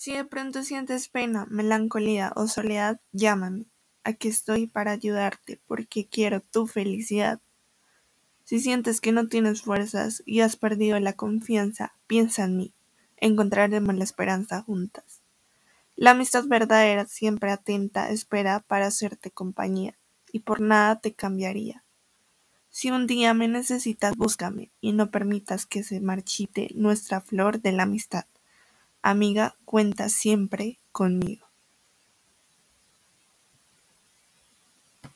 Si de pronto sientes pena, melancolía o soledad, llámame. Aquí estoy para ayudarte porque quiero tu felicidad. Si sientes que no tienes fuerzas y has perdido la confianza, piensa en mí. Encontraremos la esperanza juntas. La amistad verdadera siempre atenta espera para hacerte compañía y por nada te cambiaría. Si un día me necesitas, búscame y no permitas que se marchite nuestra flor de la amistad. Amiga, cuenta siempre conmigo.